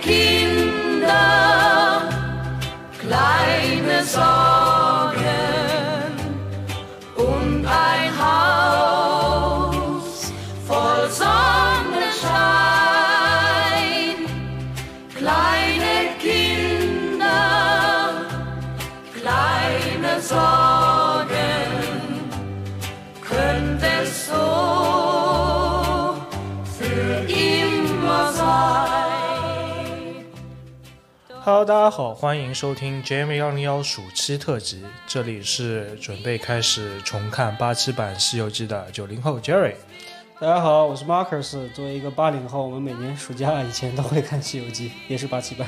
keep 好，欢迎收听 JM 幺零幺暑期特辑，这里是准备开始重看八七版《西游记》的九零后 Jerry。大家好，我是 Marcus。作为一个八零后，我们每年暑假以前都会看《西游记》，也是八七版。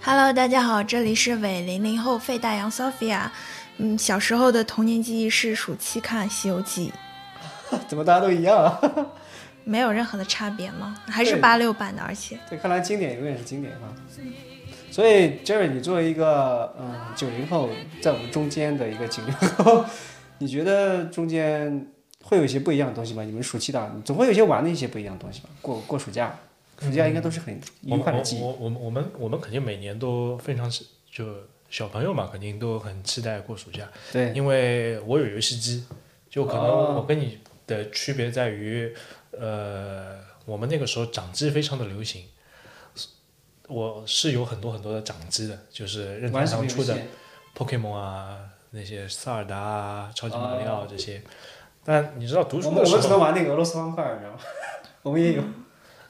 Hello，大家好，这里是伪零零后费大洋 Sophia。嗯，小时候的童年记忆是暑期看《西游记 怎么大家都一样啊？》，没有任何的差别吗？还是对八六版的，而且对，看来经典永远是经典啊。所以，Jerry，你作为一个嗯九零后，在我们中间的一个九零后，你觉得中间会有一些不一样的东西吗？你们暑期档总会有一些玩的一些不一样的东西吧？过过暑假，暑假应该都是很愉快的记忆。我我我我们我们肯定每年都非常期就小朋友嘛，肯定都很期待过暑假，对，因为我有游戏机，就可能哦我跟你的区别在于，呃，我们那个时候掌机非常的流行。我是有很多很多的掌机的，就是任天堂出的？Pokemon 啊，那些塞尔达啊、超级马里奥这些。但你知道读书的时候我们只能玩那个俄罗斯方块，你知道吗？我们也有。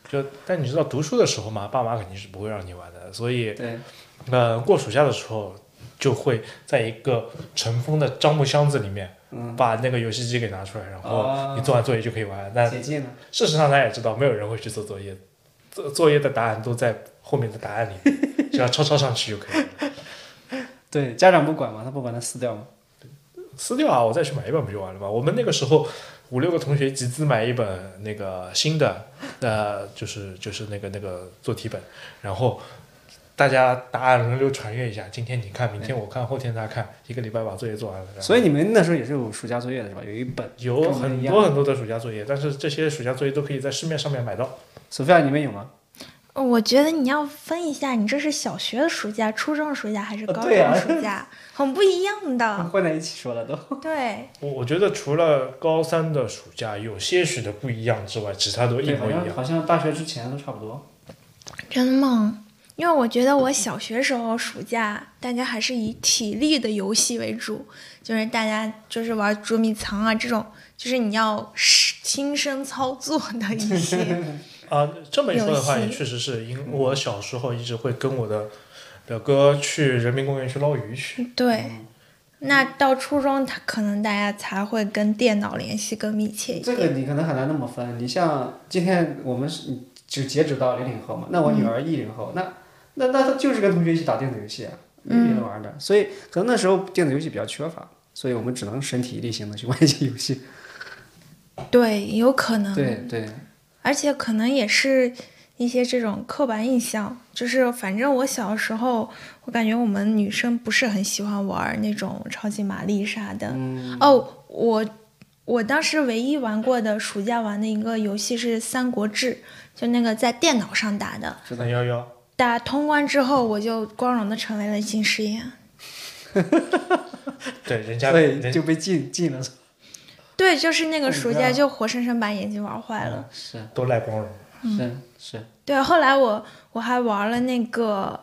就但你知道读书的时候嘛，爸妈肯定是不会让你玩的，所以对，呃过暑假的时候就会在一个尘封的樟木箱子里面，嗯，把那个游戏机给拿出来，然后哦你做完作业就可以玩。但。事实上大家也知道，没有人会去做作业，作作业的答案都在后面的答案里面，只要抄抄上去就可以了。对，家长不管嘛，他不管，他撕掉嘛。撕掉啊，我再去买一本不就完了吗？我们那个时候五六个同学集资买一本那个新的，呃，就是就是那个那个做题本，然后大家答案轮流传阅一下，今天你看，明天我看，后天他看，一个礼拜把作业做完了。所以你们那时候也是有暑假作业的是吧？有一本。有很多很多的暑假作业，但是这些暑假作业都可以在市面上面买到。索菲亚，你们有吗？呃我觉得你要分一下，你这是小学的暑假、初中的暑假还是高中的暑假，很不一样的。混在一起说了都。对，我我觉得除了高三的暑假有些许的不一样之外，其他都一模一样。像好像大学之前都差不多。真的吗？因为我觉得我小学时候暑假，大家还是以体力的游戏为主，就是大家就是玩捉迷藏啊这种，就是你要是亲身操作的一些。啊，这么一说的话，也确实是因为我小时候一直会跟我的表哥去人民公园去捞鱼去。对，那到初中，他可能大家才会跟电脑联系更密切一这。个你可能很难那么分。你像今天我们是就截止到零零后嘛，那我女儿一零后，那那那她就是跟同学一起打电子游戏啊，没别的玩的。所以可能那时候电子游戏比较缺乏，所以我们只能身体力行的去玩一些游戏。对，有可能。对对，而且可能也是一些这种刻板印象，就是反正我小时候，我感觉我们女生不是很喜欢玩那种超级玛丽啥的。嗯，哦，我我当时唯一玩过的暑假玩的一个游戏是《三国志》，就那个在电脑上打的。三幺幺，打通关之后，我就光荣的成为了近视眼。对，人家所以人就被禁禁了。对，就是那个暑假就活生生把眼睛玩坏了。是都赖光荣。是是，对，后来我我还玩了那个，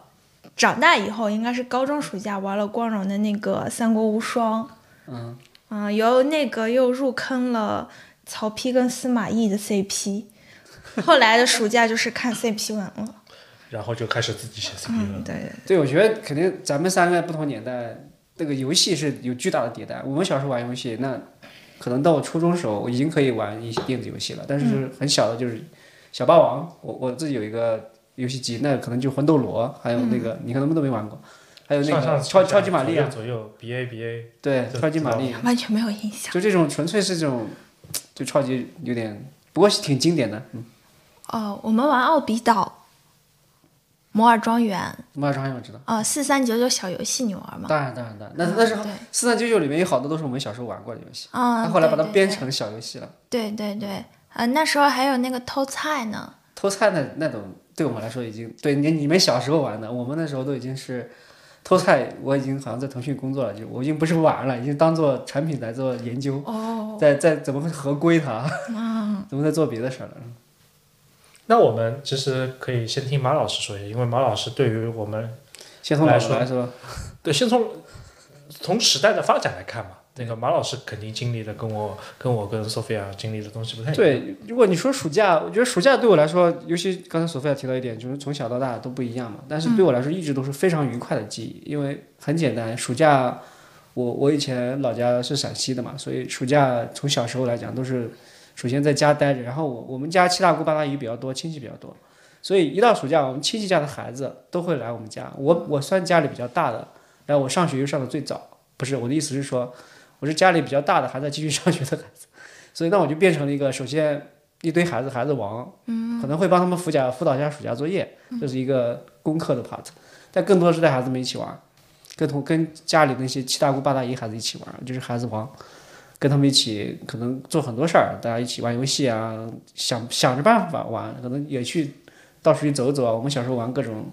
长大以后应该是高中暑假玩了光荣的那个《三国无双》，嗯，嗯、由那个又入坑了曹丕跟司马懿的 CP，后来的暑假就是看 CP 文了。然后就开始自己写 CP 嗯，了。对对对，我觉得肯定咱们三个不同年代，那个游戏是有巨大的迭代。我们小时候玩游戏，那可能到我初中时候，我已经可以玩一些电子游戏了，但是很小的，就是小霸王，我我自己有一个游戏机，那可能就魂斗罗，还有那个、你可能都没玩过，还有那上上个超超级玛丽啊，左右 BA BA，对，超级玛丽，完全没有印象。就这种纯粹是这种，就超级有点，不过是挺经典的。嗯，哦，我们玩奥比岛、摩尔庄园，摩尔庄园我知道，啊，四三九九小游戏你玩吗？当然当然当然，那那时候四三九九里面有好多都是我们小时候玩过的游戏，啊，他后来把它编成小游戏了。对对对，呃，那时候还有那个偷菜呢。偷菜那那种对我们来说已经对你你们小时候玩的，我们那时候都已经是偷菜。我已经好像在腾讯工作了，就我已经不是玩了，已经当做产品来做研究，哦，在在怎么合规它，怎么在做别的事儿了。那我们其实可以先听马老师说一下，因为马老师对于我们先从来说师来说，对，先从从时代的发展来看嘛，那个马老师肯定经历的跟我跟我跟 Sophia 经历的东西不太一样。对，如果你说暑假，我觉得暑假对我来说，尤其刚才索菲亚提到一点，就是从小到大都不一样嘛。但是对我来说，一直都是非常愉快的记忆，因为很简单，暑假我我以前老家是陕西的嘛，所以暑假从小时候来讲都是首先在家待着，然后我我们家七大姑八大姨比较多，亲戚比较多，所以一到暑假，我们亲戚家的孩子都会来我们家。我我算家里比较大的，然后我上学又上的最早，不是我的意思是说，我是家里比较大的还在继续上学的孩子，所以那我就变成了一个首先一堆孩子孩子王，可能会帮他们辅假辅导一下暑假作业，这是一个功课的 part，但更多的是带孩子们一起玩，跟同跟家里那些七大姑八大姨孩子一起玩，就是孩子王。跟他们一起可能做很多事儿，大家一起玩游戏啊，想想着办法玩，可能也去到处去走走啊。我们小时候玩各种，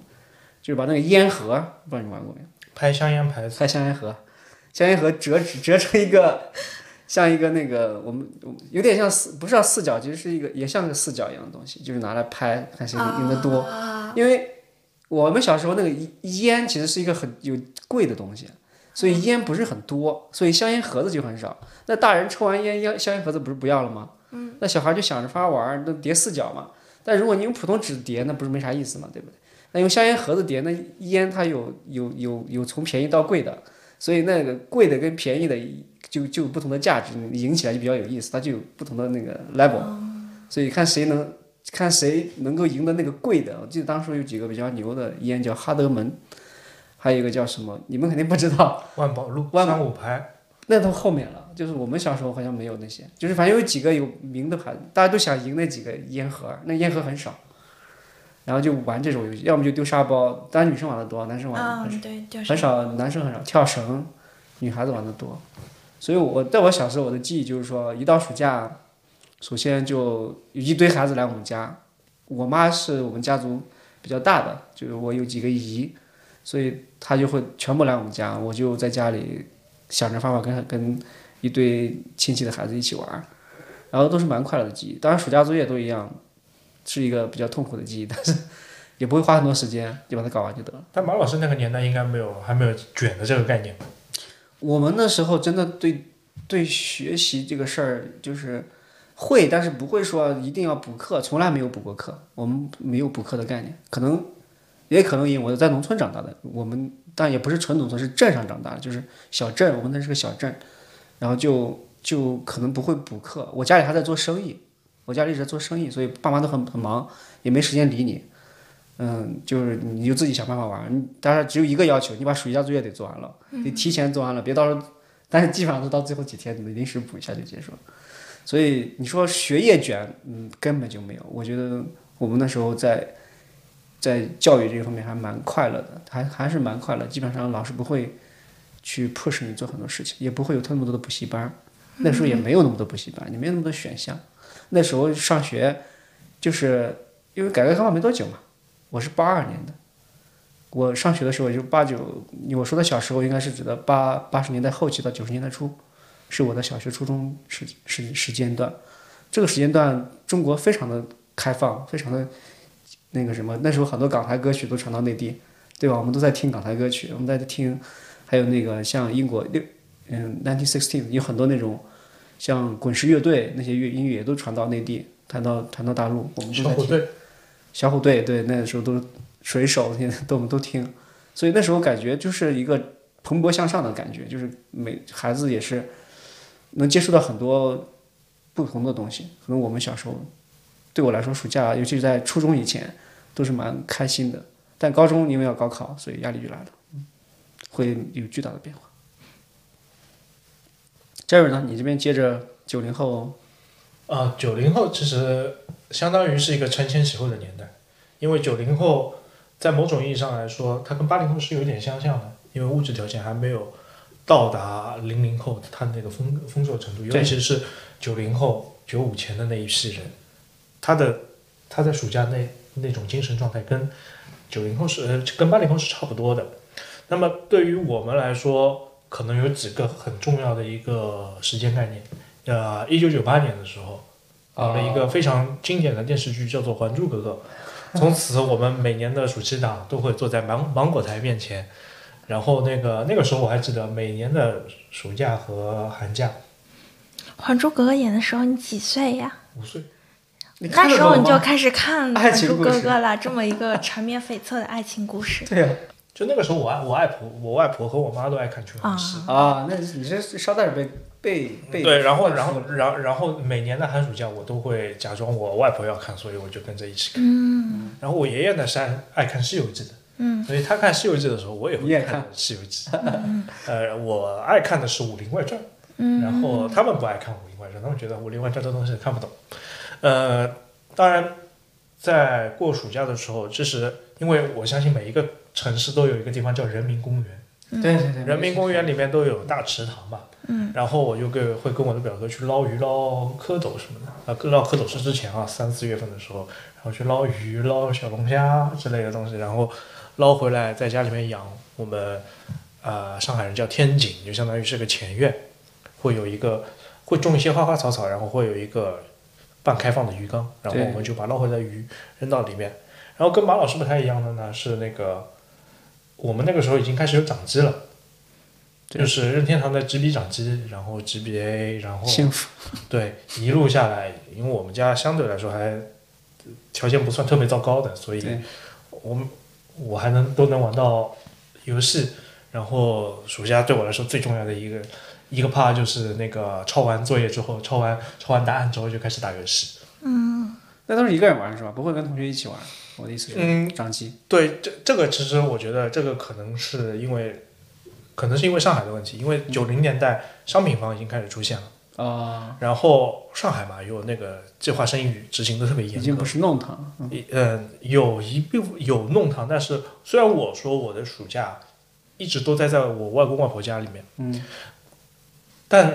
就是把那个烟盒，不知道你玩过没有？拍香烟牌子，拍香烟盒，香烟盒折纸折成一个，像一个那个我们有点像四，不是叫四角，其实是一个也像个四角一样的东西，就是拿来拍看谁赢得多。因为我们小时候那个烟其实是一个很有贵的东西，所以烟不是很多，所以香烟盒子就很少。那大人抽完烟，烟香烟盒子不是不要了吗？嗯。那小孩就想着法玩儿，那叠四角嘛。但如果你用普通纸叠，那不是没啥意思嘛，对不对？那用香烟盒子叠，那烟它有有有有从便宜到贵的，所以那个贵的跟便宜的就就有不同的价值，你赢起来就比较有意思，它就有不同的那个 level，、所以看谁能看谁能够赢得那个贵的。我记得当时有几个比较牛的烟叫哈德门，还有一个叫什么，你们肯定不知道，万宝路万三五牌，那都后面了，就是我们小时候好像没有那些，就是反正有几个有名的牌子，大家都想赢那几个烟盒，那烟盒很少，然后就玩这种游戏，要么就丢沙包，当然女生玩的多，男生玩的很少。嗯，对，很少，男生很少。跳绳，女孩子玩的多。所以我在我小时候我的记忆就是说，一到暑假，首先就有一堆孩子来我们家。我妈是我们家族比较大的，就是我有几个姨，所以他就会全部来我们家，我就在家里想着方法跟跟一堆亲戚的孩子一起玩，然后都是蛮快乐的记忆。当然暑假作业都一样，是一个比较痛苦的记忆，但是也不会花很多时间，就把它搞完就得了。但马老师那个年代应该没有还没有卷的这个概念吧？我们那时候真的对对学习这个事儿就是会，但是不会说一定要补课，从来没有补过课。我们没有补课的概念，可能也可能因为我在农村长大的，我们但也不是纯农村，是镇上长大的，就是小镇，我们那是个小镇，然后就就可能不会补课。我家里还在做生意，我家里一直在做生意，所以爸妈都很很忙，也没时间理你。嗯，就是你就自己想办法玩儿。你当然只有一个要求，你把暑假作业得做完了，得提前做完了，别到时候。但是基本上都到最后几天，临时补一下就结束了。所以你说学业卷，嗯，根本就没有。我觉得我们那时候在在教育这个方面还蛮快乐的，还还是蛮快乐。基本上老师不会去 push 你做很多事情，也不会有那么多的补习班。那时候也没有那么多补习班，也没有那么多选项。那时候上学就是因为改革开放没多久嘛，我是八二年的，我上学的时候就八九，我说的小时候应该是指的八八十年代后期到九十年代初，是我的小学、初中时时时间段。这个时间段中国非常的开放，非常的那个什么，那时候很多港台歌曲都传到内地，对吧？我们都在听港台歌曲，我们在听，还有那个像英国六嗯 nineteen sixteen 有很多那种像滚石乐队那些乐音乐也都传到内地，传到传到大陆，我们都在听。小虎队，小虎队，对，那个时候都水手，现 在都我们都听，所以那时候感觉就是一个蓬勃向上的感觉，就是每孩子也是能接触到很多不同的东西。可能我们小时候对我来说，暑假尤其是在初中以前都是蛮开心的，但高中因为要高考，所以压力就来了，嗯，会有巨大的变化。这位呢，你这边接着九零后，啊，九零后其实相当于是一个承前启后的年代，因为九零后在某种意义上来说，他跟八零后是有点相像的，因为物质条件还没有到达零零后他那个丰丰硕程度，尤其是九零后、九五前的那一批人，他的他在暑假那那种精神状态跟九零后是呃跟八零后是差不多的。那么对于我们来说，可能有几个很重要的一个时间概念。呃，一九九八年的时候，搞了一个非常经典的电视剧，叫做《还珠格格》。从此，我们每年的暑期档都会坐在芒芒果台面前，然后那个那个时候我还记得，每年的暑假和寒假，《还珠格格》演的时候你几岁呀？五岁，那时候你就开始看《还珠爱情故事格格》了，这么一个缠绵悱恻的爱情故事。对呀、就那个时候我爱我外婆，我外婆和我妈都爱看琼瑶戏。啊，那你这捎带着被被被对，然后然后然后然后每年的寒暑假我都会假装我外婆要看，所以我就跟着一起看。嗯然后我爷爷呢是爱爱看《西游记》的，嗯所以他看《西游记》的时候，我也会看《西游记》。呃，我爱看的是《武林外传》。嗯，然后他们不爱看《武林外传》，他们觉得《武林外传》这东西看不懂。呃，当然，在过暑假的时候，其实因为我相信每一个城市都有一个地方叫人民公园，对对对，人民公园里面都有大池塘嘛。嗯。然后我就跟会跟我的表哥去捞鱼、捞蝌蚪什么的。啊，捞蝌蚪是之前啊，三四月份的时候，然后去捞鱼、捞小龙虾之类的东西，然后捞回来在家里面养。我们呃上海人叫天井，就相当于是个前院，会有一个会种一些花花草草，然后会有一个半开放的鱼缸，然后我们就把捞回来的鱼扔到里面。然后跟马老师不太一样的呢是那个，我们那个时候已经开始有掌机了。就是任天堂的 GB 掌机，然后 GBA，然后幸福 对一路下来，因为我们家相对来说还条件不算特别糟糕的，所以我们我还能都能玩到游戏。然后暑假对我来说最重要的一个一个 part 就是那个抄完作业之后，抄完抄完答案之后就开始打游戏。嗯那都是一个人玩是吧？不会跟同学一起玩。我的意思是，嗯，掌机对，这这个其实我觉得这个可能是因为可能是因为上海的问题，因为九零年代商品房已经开始出现了。啊、然后上海嘛，有那个计划生育执行的特别严格已经不，是弄堂了。嗯一呃，有一部分有弄堂，但是虽然我说我的暑假一直都待在我外公外婆家里面，嗯，但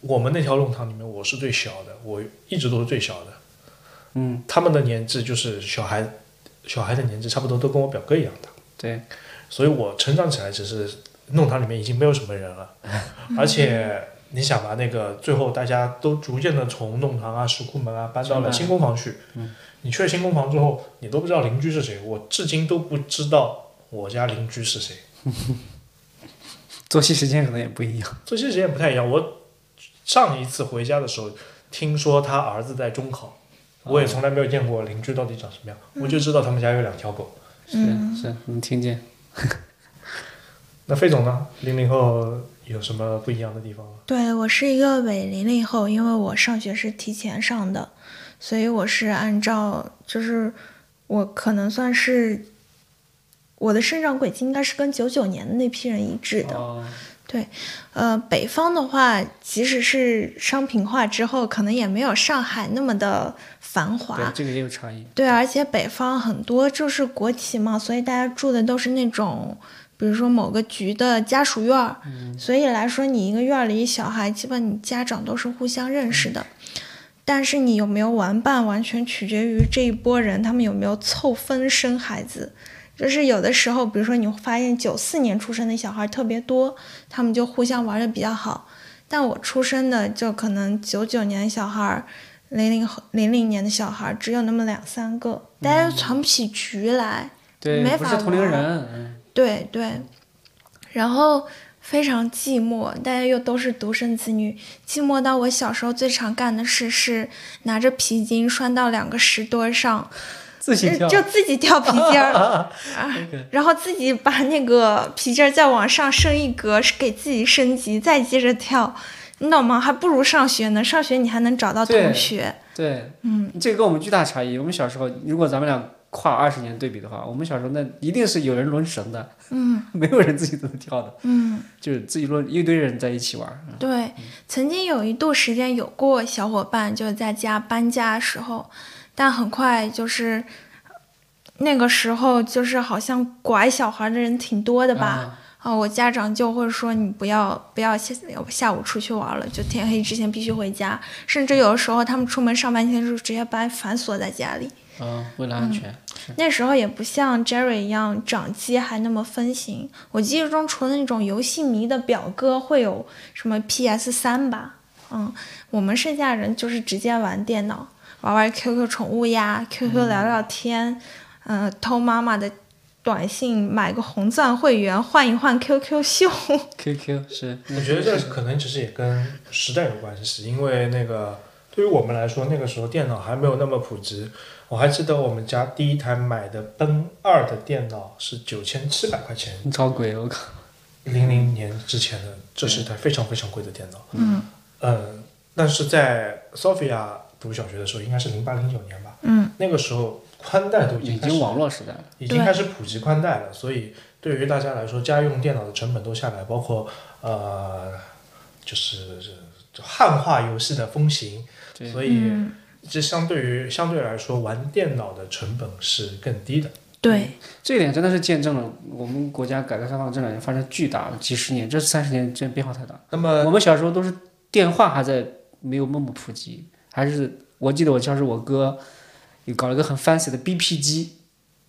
我们那条弄堂里面我是最小的，我一直都是最小的。嗯，他们的年纪就是小孩，小孩的年纪差不多都跟我表哥一样大，对，所以我成长起来只是弄堂里面已经没有什么人了，而且你想吧，那个最后大家都逐渐的从弄堂啊、石库门啊搬到了新工房去。嗯你去了新工房之后，你都不知道邻居是谁，我至今都不知道我家邻居是谁。作息时间可能也不一样。作息时间不太一样。我上一次回家的时候，听说他儿子在中考，我也从来没有见过邻居到底长什么样，我就知道他们家有两条狗。是是，能听见。那费总呢？零零后有什么不一样的地方吗？对我是一个伪零零后，因为我上学是提前上的，所以我是按照就是我可能算是我的生长轨迹应该是跟九九年的那批人一致的。哦，呃，北方的话，即使是商品化之后，可能也没有上海那么的繁华。对，这个也有差异。对，而且北方很多就是国企嘛，所以大家住的都是那种，比如说某个局的家属院儿，所以来说，你一个院儿里小孩，基本你家长都是互相认识的。但是你有没有玩伴，完全取决于这一波人他们有没有凑分生孩子。就是有的时候，比如说你会发现九四年出生的小孩特别多，他们就互相玩的比较好。但我出生的就可能九九年小孩零，零零零零年的小孩只有那么两三个，大家都传不起局来。对，没法同龄人。嗯对对，然后非常寂寞，大家又都是独生子女，寂寞到我小时候最常干的事是拿着皮筋拴到两个石墩上，自己跳。就自己跳皮筋 然后自己把那个皮筋儿再往上升一格，给自己升级，再接着跳。你懂吗？还不如上学呢。上学你还能找到同学。对，嗯，这个跟我们巨大差异。我们小时候，如果咱们俩跨二十年对比的话，我们小时候那一定是有人轮绳的，嗯 没有人自己都能跳的，嗯。就是自己轮一堆人在一起玩对，曾经有一度时间有过小伙伴，就是在家搬家的时候，但很快就是那个时候，就是好像拐小孩的人挺多的吧。啊啊，我家长就会说你不要不要下下午出去玩了，就天黑之前必须回家。甚至有的时候他们出门上班前就直接把你反锁在家里。嗯，为了安全，那时候也不像 Jerry 一样掌机还那么分型。我记忆中，除了那种游戏迷的表哥会有什么 PS 三吧，嗯，我们剩下人就是直接玩电脑，玩玩 QQ 宠物呀，QQ 聊聊天，嗯、偷妈妈的短信，买个红钻会员，换一换 QQ 秀。QQ 是，我觉得这可能其实也跟时代有关系，因为那个对于我们来说，那个时候电脑还没有那么普及。我还记得我们家第一台买的奔二的电脑是九千七百块钱，超贵，我靠，零零年之前的，这是一台非常非常贵的电脑。嗯嗯，但是在 Sophia 读小学的时候，应该是零八零九年吧，嗯那个时候宽带都已已经开始经网络时代了。已经开始普及宽带了，所以对于大家来说，家用电脑的成本都下来，包括呃，就是就汉化游戏的风行，所以嗯，这相对于相对来说，玩电脑的成本是更低的。对，这一点真的是见证了我们国家改革开放这两年发生巨大的几十年，这三十年真变化太大。那么我们小时候都是电话还在没有那么普及，还是我记得我小时候我哥有搞了个很 fancy 的 BP 机，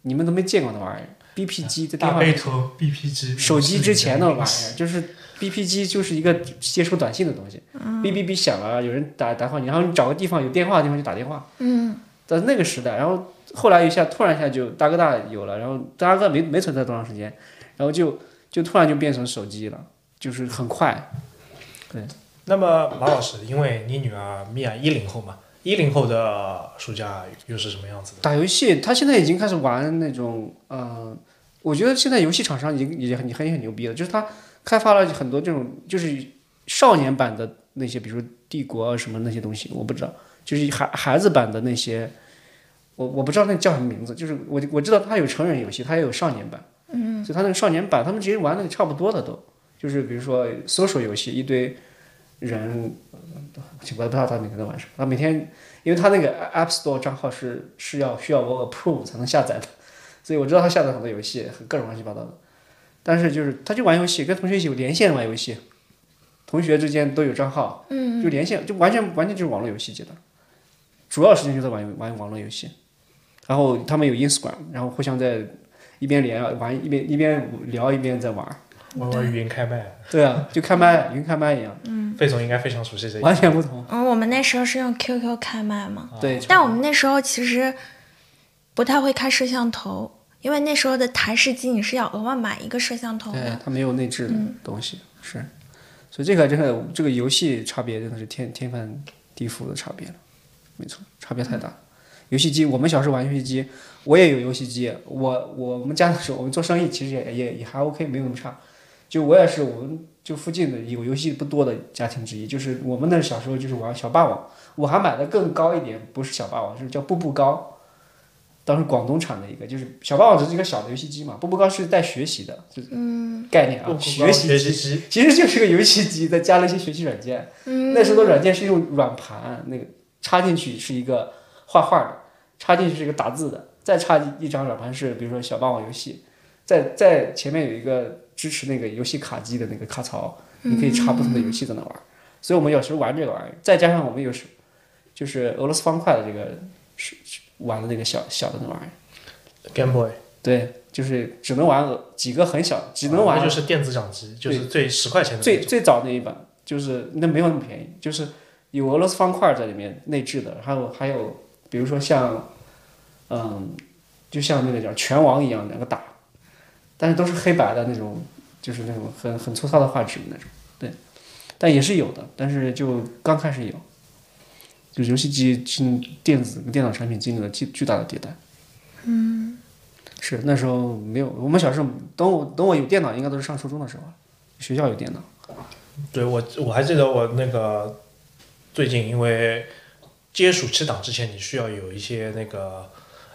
你们都没见过那玩意儿。BP 机在电大话背头 BP 机，手机之前的玩意儿，就是 BP 机就是一个接收短信的东西，哔哔哔响了，有人打打话你，然后你找个地方有电话的地方就打电话。嗯在那个时代，然后后来一下突然一下就大哥大有了，然后大哥大没没存在多长时间，然后就就突然就变成手机了，就是很快。那么马老师，因为你女儿米娅一零后嘛，一零后的暑假又是什么样子的？打游戏，她现在已经开始玩那种，呃，我觉得现在游戏厂商已经也很很很牛逼了，就是他开发了很多这种就是少年版的那些，比如说帝国啊什么那些东西，我不知道，就是孩孩子版的那些，我我不知道那叫什么名字，就是我我知道他有成人游戏，他也有少年版，嗯，所以他那个少年版，他们直接玩的差不多的都，就是比如说搜索游戏，一堆人，呃我也不知道他每天在玩什么，他每天因为他那个 App Store 账号是是要需要我 approve 才能下载的，所以我知道他下载很多游戏，各种乱七八糟的。但是就是他就玩游戏，跟同学一起连线玩游戏，同学之间都有账号，嗯就连线，就完全完全就是网络游戏阶段，主要时间就在玩玩网络游戏。然后他们有 Instagram，然后互相在一边连啊玩一边一边聊一边在玩。玩玩语音开麦，对啊，就开麦，语音开麦一样，嗯。费总应该非常熟悉这一完全不同。嗯，我们那时候是用 QQ 开麦嘛，对，但我们那时候其实不太会开摄像头，因为那时候的台式机你是要额外买一个摄像头对的。，它没有内置的东西，是，所以这个真的这个游戏差别真的是天天翻地覆的差别了，没错，差别太大。游戏机，我们小时候玩游戏机，我也有游戏机，我我们家的时候，我们做生意其实也也也还 OK，没有那么差。就我也是我们就附近的有游戏不多的家庭之一，就是我们那小时候就是玩小霸王，我还买的更高一点，不是小霸王，是叫步步高。当时广东产的一个，就是小霸王只是一个小的游戏机嘛，步步高是带学习的，就是概念啊，学习机学习机，其实就是个游戏机，再加了一些学习软件。嗯，那时候的软件是用软盘，那个插进去是一个画画的，插进去是一个打字的，再插一张软盘是比如说小霸王游戏，在在前面有一个支持那个游戏卡机的那个卡槽，你可以插不同的游戏在那玩。所以我们有时候玩这个玩意儿，再加上我们有时就是俄罗斯方块的这个是是玩的那个小小的那玩意儿，Game Boy，对，就是只能玩几个很小，只能玩那就是电子掌机，就是最十块钱的。最最早那一版，就是那没有那么便宜，就是有俄罗斯方块在里面内置的，还有还有比如说像，嗯，就像那个叫拳王一样两个打，但是都是黑白的那种，就是那种很很粗糙的画质那种，对，但也是有的，但是就刚开始有，就游戏机进电子电脑产品经历了巨巨大的迭代。嗯，是那时候没有，我们小时候等我等我有电脑，应该都是上初中的时候了，学校有电脑。对我我还记得我那个最近因为接暑期档之前，你需要有一些那个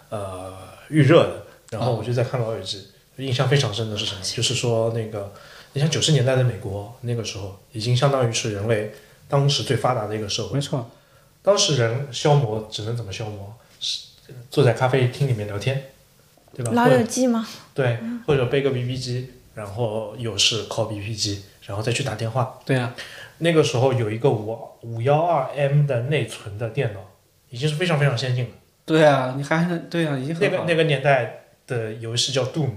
呃预热的，然后我就在看《老友记》，印象非常深的是什么？就是说那个你像九十年代的美国，那个时候已经相当于是人类当时最发达的一个社会。没错，当时人消磨只能怎么消磨？是坐在咖啡厅里面聊天，对吧？老友记吗？对，或者背个 BB 机，然后有事 call BB 机，然后再去打电话。对啊，那个时候有一个五五幺二 M 的内存的电脑，已经是非常非常先进了。对啊，你还能对啊，已经。那个那个年代的游戏叫 Doom，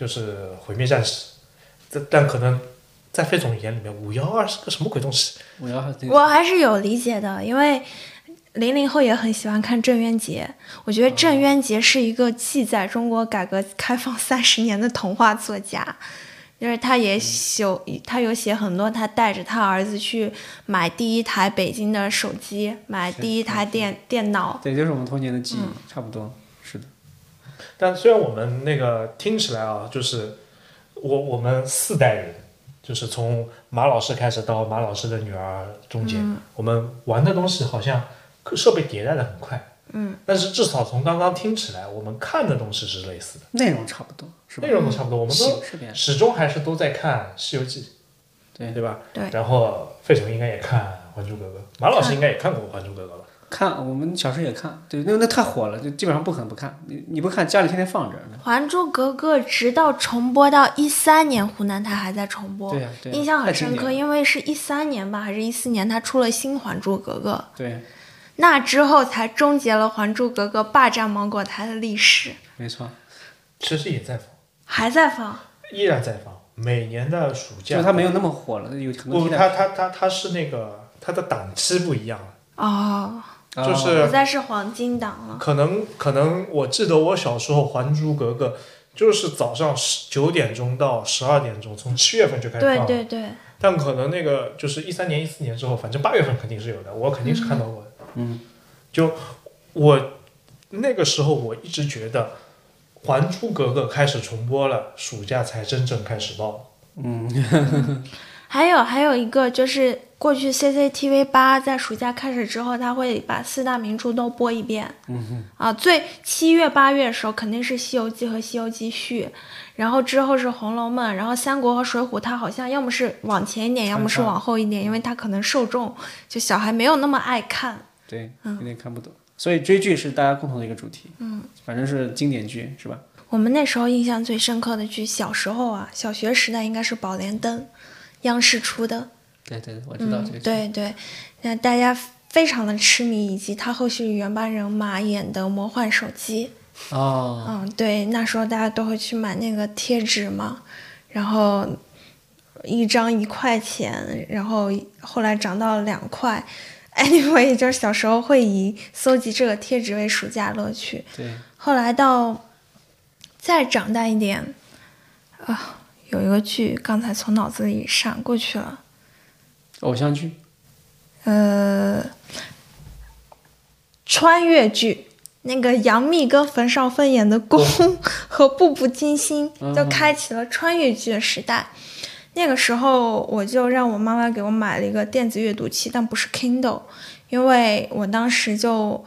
就是毁灭战士。这但可能在费总眼里面，五幺二是个什么鬼东西？五幺二我还是有理解的，因为零零后也很喜欢看郑渊洁。我觉得郑渊洁是一个记载中国改革开放三十年的童话作家，就是他也有他有写很多他带着他儿子去买第一台北京的手机，买第一台电电脑。对，就是我们童年的记忆，差不多。但虽然我们那个听起来啊，就是我我们四代人，就是从马老师开始到马老师的女儿中间，我们玩的东西好像设备迭代的很快。嗯，但是至少从刚刚听起来，我们看的东西是类似的，内容差不多，是吧？内容都差不多，我们都。始终还是都在看《西游记》，对对吧？对然后费总应该也看《还珠格格》，马老师应该也看过《还珠格格》吧？看我们小时候也看，对，那那太火了，就基本上不可能不看。你你不看，家里天天放着呢。《还珠格格》直到重播到一三年，湖南台还在重播，印象很深刻，因为是一三年吧，还是一四年，它出了新《还珠格格》，对，那之后才终结了《还珠格格》霸占芒果台的历史，没错，其实也在放，还在放。依然在放。每年的暑假，就它没有那么火了，有很多不，它它它它是那个它的档期不一样了，哦，就是不再是黄金档了。可能可能我记得我小时候《还珠格格》就是早上十九点钟到十二点钟，从七月份就开始放了。对对对，但可能那个就是一三年、一四年之后，反正八月份肯定是有的，我肯定是看到过的。嗯，就我那个时候，我一直觉得《还珠格格》开始重播了，暑假才真正开始报。嗯。还有还有一个就是过去 CCTV 八在暑假开始之后，他会把四大名著都播一遍。嗯啊，最七月八月的时候肯定是《西游记》和《西游记续》，然后之后是《红楼梦》，然后《三国》和《水浒》，它好像要么是往前一点，要么是往后一点，因为它可能受众就小孩没有那么爱看。对，有点看不懂。所以追剧是大家共同的一个主题。嗯，反正是经典剧，是吧？我们那时候印象最深刻的剧，小时候啊，小学时代应该是《宝莲灯》，央视出的。对对对，我知道这个嗯，对对，那大家非常的痴迷，以及他后续原班人马演的《魔幻手机》。哦，嗯，对，那时候大家都会去买那个贴纸嘛，然后一张一块钱，然后后来涨到了两块。Anyway，就是小时候会以搜集这个贴纸为暑假乐趣。对，后来到再长大一点，啊，有一个剧刚才从脑子里闪过去了。偶像剧。呃，穿越剧，那个杨幂跟冯绍峰演的《宫》和《步步惊心》就开启了穿越剧的时代。那个时候，我就让我妈妈给我买了一个电子阅读器，但不是 Kindle，因为我当时就，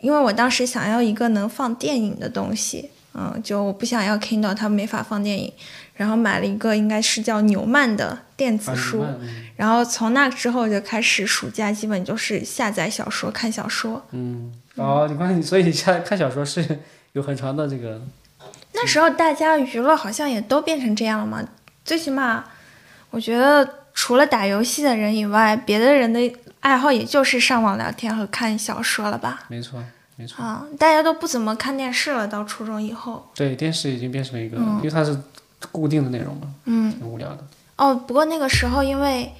因为我当时想要一个能放电影的东西，嗯，就我不想要 Kindle，它没法放电影，然后买了一个应该是叫纽曼的电子啊书。然后从那之后就开始暑假基本就是下载小说、看小说。嗯，哦，你看，所以你看看小说是有很长的这个，那时候大家娱乐好像也都变成这样了嘛，最起码我觉得除了打游戏的人以外，别的人的爱好也就是上网聊天和看小说了吧。没错，没错。啊、大家都不怎么看电视了，到初中以后。对，电视已经变成一个，因为它是固定的内容嘛，嗯，挺无聊的。哦，不过那个时候因为。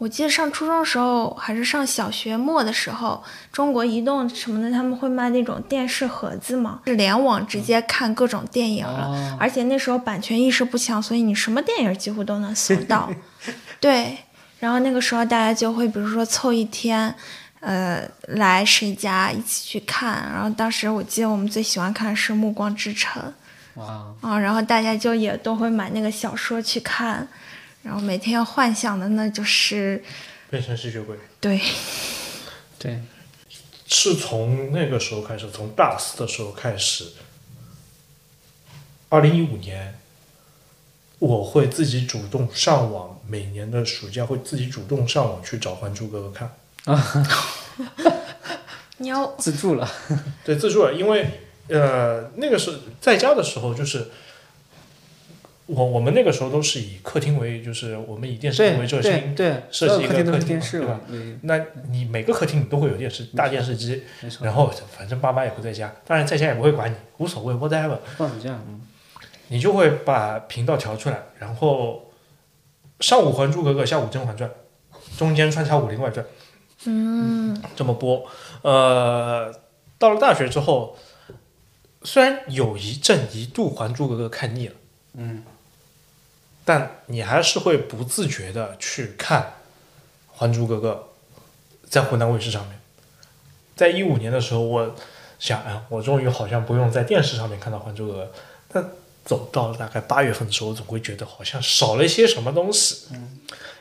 我记得上初中的时候，还是上小学末的时候，中国移动什么的，他们会卖那种电视盒子嘛，是联网直接看各种电影了。哦，而且那时候版权意识不强，所以你什么电影几乎都能搜到。对，然后那个时候大家就会比如说凑一天，呃，来谁家一起去看。然后当时我记得我们最喜欢看的是《暮光之城》哇，啊，然后大家就也都会买那个小说去看，然后每天要幻想的那就是变成吸血鬼，对，对，是从那个时候开始，从大四的时候开始。二零一五年，我会自己主动上网，每年的暑假会自己主动上网去找《还珠格格》看。你要自助了。对，自助了，因为呃那个是在家的时候，就是我我们那个时候都是以客厅为，就是我们以电视机为中对心。对，设计一个客厅客厅嘛是电视对吧，那你每个客厅你都会有电视，大电视机，然后反正爸妈也不在家，当然在家也不会管你，无所谓，whatever。放暑假，嗯，你就会把频道调出来，然后上午《还珠格格》，下午《甄嬛传》，中间穿插《武林外传》，嗯，这么播。呃，到了大学之后，虽然有一阵一度《还珠格格》看腻了，嗯，但你还是会不自觉的去看《还珠格格》，在湖南卫视上面。在一五年的时候，我想，哎，我终于好像不用在电视上面看到《还珠格格》，但走到了大概八月份的时候，我总会觉得好像少了一些什么东西。嗯，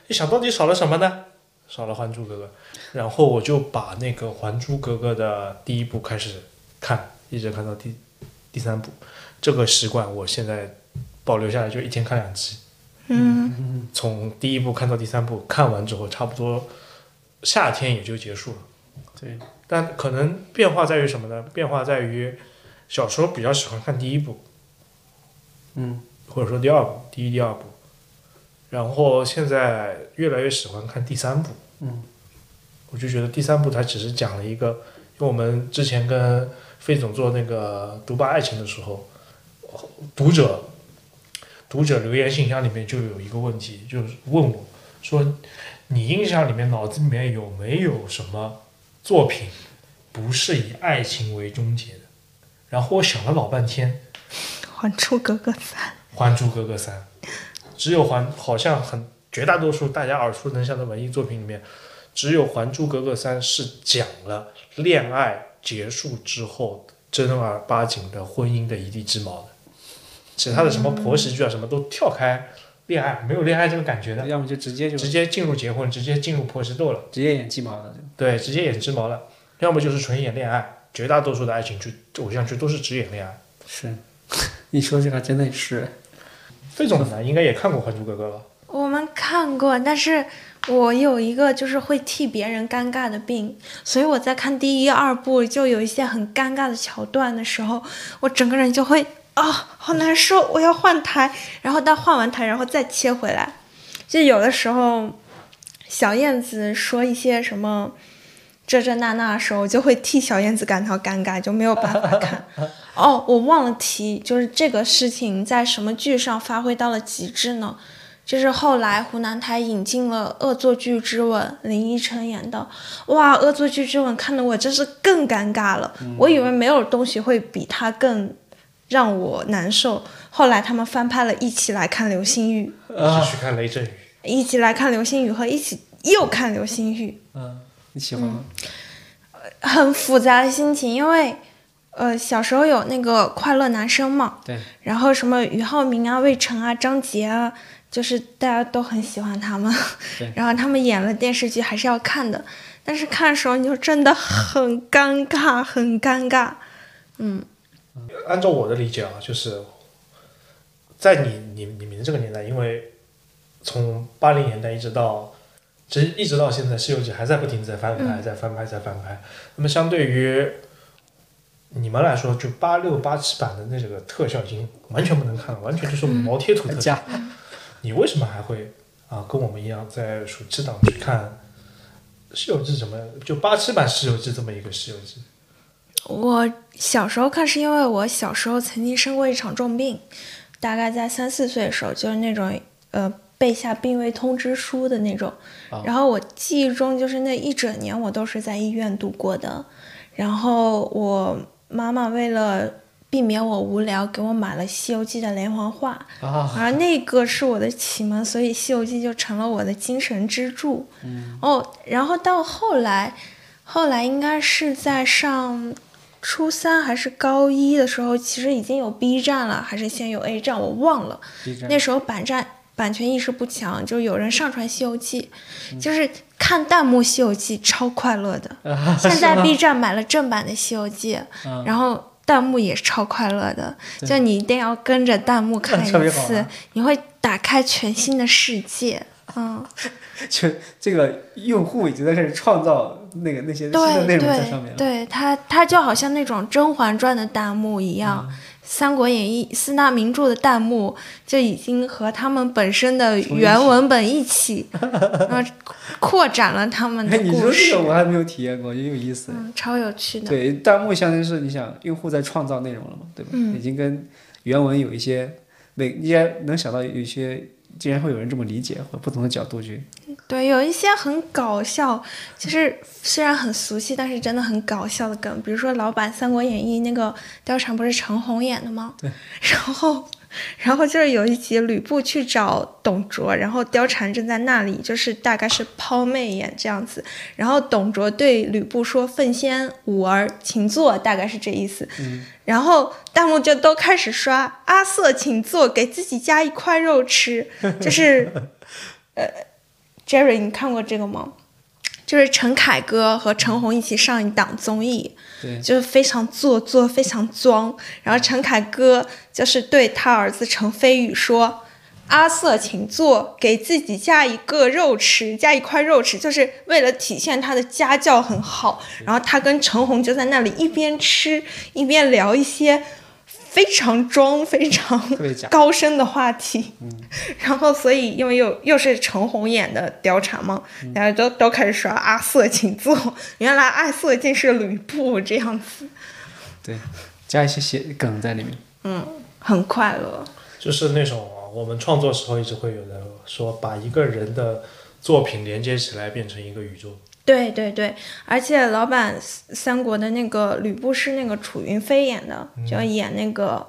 一想到底少了什么呢？少了《还珠格格》，然后我就把那个《还珠格格》的第一部开始看，一直看到第第三部。这个习惯我现在保留下来，就一天看两集。嗯，从第一部看到第三部，看完之后差不多夏天也就结束了。对，但可能变化在于什么呢？变化在于小时候比较喜欢看第一部，嗯，或者说第二部，第一、第二部，然后现在越来越喜欢看第三部。嗯，我就觉得第三部它只是讲了一个，因为我们之前跟费总做那个独霸爱情的时候，读者读者留言信箱里面就有一个问题，就是问我说，你印象里面脑子里面有没有什么作品不是以爱情为终结的？然后我想了老半天，《还珠格格三》《还珠格格三》，只有还好像很绝大多数大家耳熟能详的文艺作品里面，只有《还珠格格三》是讲了恋爱结束之后正儿八经的婚姻的一地鸡毛的，其他的什么婆媳剧啊什么都跳开恋爱，没有恋爱这个感觉的，要么就直接就直接进入结婚，直接进入婆媳斗了，直接演鸡毛的，对，直接演鸡毛了，要么就是纯演恋爱。绝大多数的爱情剧、偶像剧都是只演恋爱。是。你说这个真的是，费总呢，应该也看过《还珠格格》吧？我们看过，但是我有一个就是会替别人尴尬的病，所以我在看第一、二部就有一些很尴尬的桥段的时候，我整个人就会啊、好难受，我要换台，然后到换完台，然后再切回来。就有的时候，小燕子说一些什么这这那那的时候，我就会替小燕子感到尴尬，就没有办法看。哦，我忘了提，就是这个事情在什么剧上发挥到了极致呢？就是后来湖南台引进了《恶作剧之吻》，林依晨演的，哇，《恶作剧之吻》看得我真是更尴尬了。我以为没有东西会比它更让我难受。后来他们翻拍了《一起来看流星雨继续看雷阵雨。》，一起来看流星雨和一起又看流星雨，嗯，你喜欢吗？很复杂的心情，因为呃小时候有那个快乐男生嘛，对，然后什么俞灏明啊、魏晨啊、张杰啊，就是大家都很喜欢他们。然后他们演了电视剧，还是要看的。但是看的时候你就真的很尴尬，很尴尬。嗯按照我的理解啊，就是在你你你们这个年代，因为从八零年代一直到，其实一直到现在，《西游记》还在不停地在翻拍，在翻拍，在翻拍。那么相对于你们来说，就八六八七版的那个特效已经完全不能看了，完全就是毛贴图特效。加你为什么还会啊跟我们一样在暑期档去看《西游记》什么？就八七版《西游记》这么一个《西游记》？我小时候看是因为我小时候曾经生过一场重病，大概在三四岁的时候，就是那种呃背下病危通知书的那种。哦然后我记忆中就是那一整年我都是在医院度过的。然后我妈妈为了避免我无聊，给我买了《西游记》的连环画，啊，而那个是我的启蒙，所以《西游记》就成了我的精神支柱。嗯。哦，然后到后来，后来应该是在上初三还是高一的时候，其实已经有 B 站了，还是先有 A 站，我忘了。那时候版站版权意识不强，就有人上传《西游记》，嗯。就是看弹幕《西游记》超快乐的。啊现在 B 站买了正版的《西游记》，嗯。然后弹幕也是超快乐的，就你一定要跟着弹幕看一次你会打开全新的世界。嗯，就这个用户已经在开始创造那个那些新的内容在上面了。对，他，他就好像那种《甄嬛传》的弹幕一样，嗯三国演义》四大名著的弹幕就已经和他们本身的原文本一起，然后扩展了他们的哎，你说这故事个，我还没有体验过，也有意思。嗯，超有趣的。对，弹幕相当于是你想用户在创造内容了嘛，对吧？嗯已经跟原文有一些，每你也能想到有一些，竟然会有人这么理解或不同的角度去。对，有一些很搞笑，就是虽然很俗气，但是真的很搞笑的梗，比如说老版《三国演义》那个貂蝉不是陈红演的吗？对。然后，然后就是有一集吕布去找董卓，然后貂蝉正在那里，就是大概是抛媚眼这样子。然后董卓对吕布说：“奉先吾儿，请坐。”大概是这意思。嗯。然后弹幕就都开始刷“阿瑟，请坐，给自己加一块肉吃”，就是。呃 Jerry，你看过这个吗？就是陈凯歌和陈红一起上一档综艺，对，就是非常做作、非常装。然后陈凯歌就是对他儿子陈飞宇说：“阿瑟，请坐，给自己加一个肉吃，加一块肉吃，就是为了体现他的家教很好。”然后他跟陈红就在那里一边吃一边聊一些非常装、非常。高深的话题，然后所以因为又又是陈红演的貂蝉嘛，大家都都开始说阿瑟请坐，原来阿瑟竟是吕布这样子，对，加一些些梗在里面。嗯，很快乐，就是那种啊我们创作时候一直会有的说，把一个人的作品连接起来变成一个宇宙。对对对，而且老版三国的那个吕布是那个楚云飞演的，就要演那个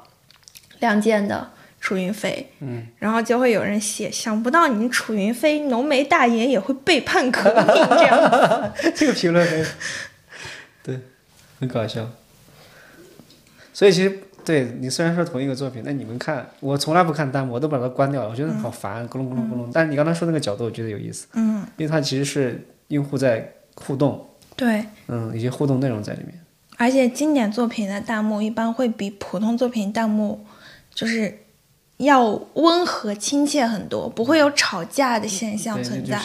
亮剑的楚云飞，嗯，然后就会有人写，想不到你楚云飞浓眉大眼也会背叛革命这样。这个评论很，对，很搞笑。所以其实对你虽然说同一个作品，但你们看，我从来不看弹幕，我都把它关掉了，我觉得好烦，咕隆咕隆咕隆。但是你刚才说那个角度，我觉得有意思，嗯，因为它其实是用户在互动，对。嗯，一些互动内容在里面。而且经典作品的弹幕一般会比普通作品弹幕就是要温和亲切很多，不会有吵架的现象，存在。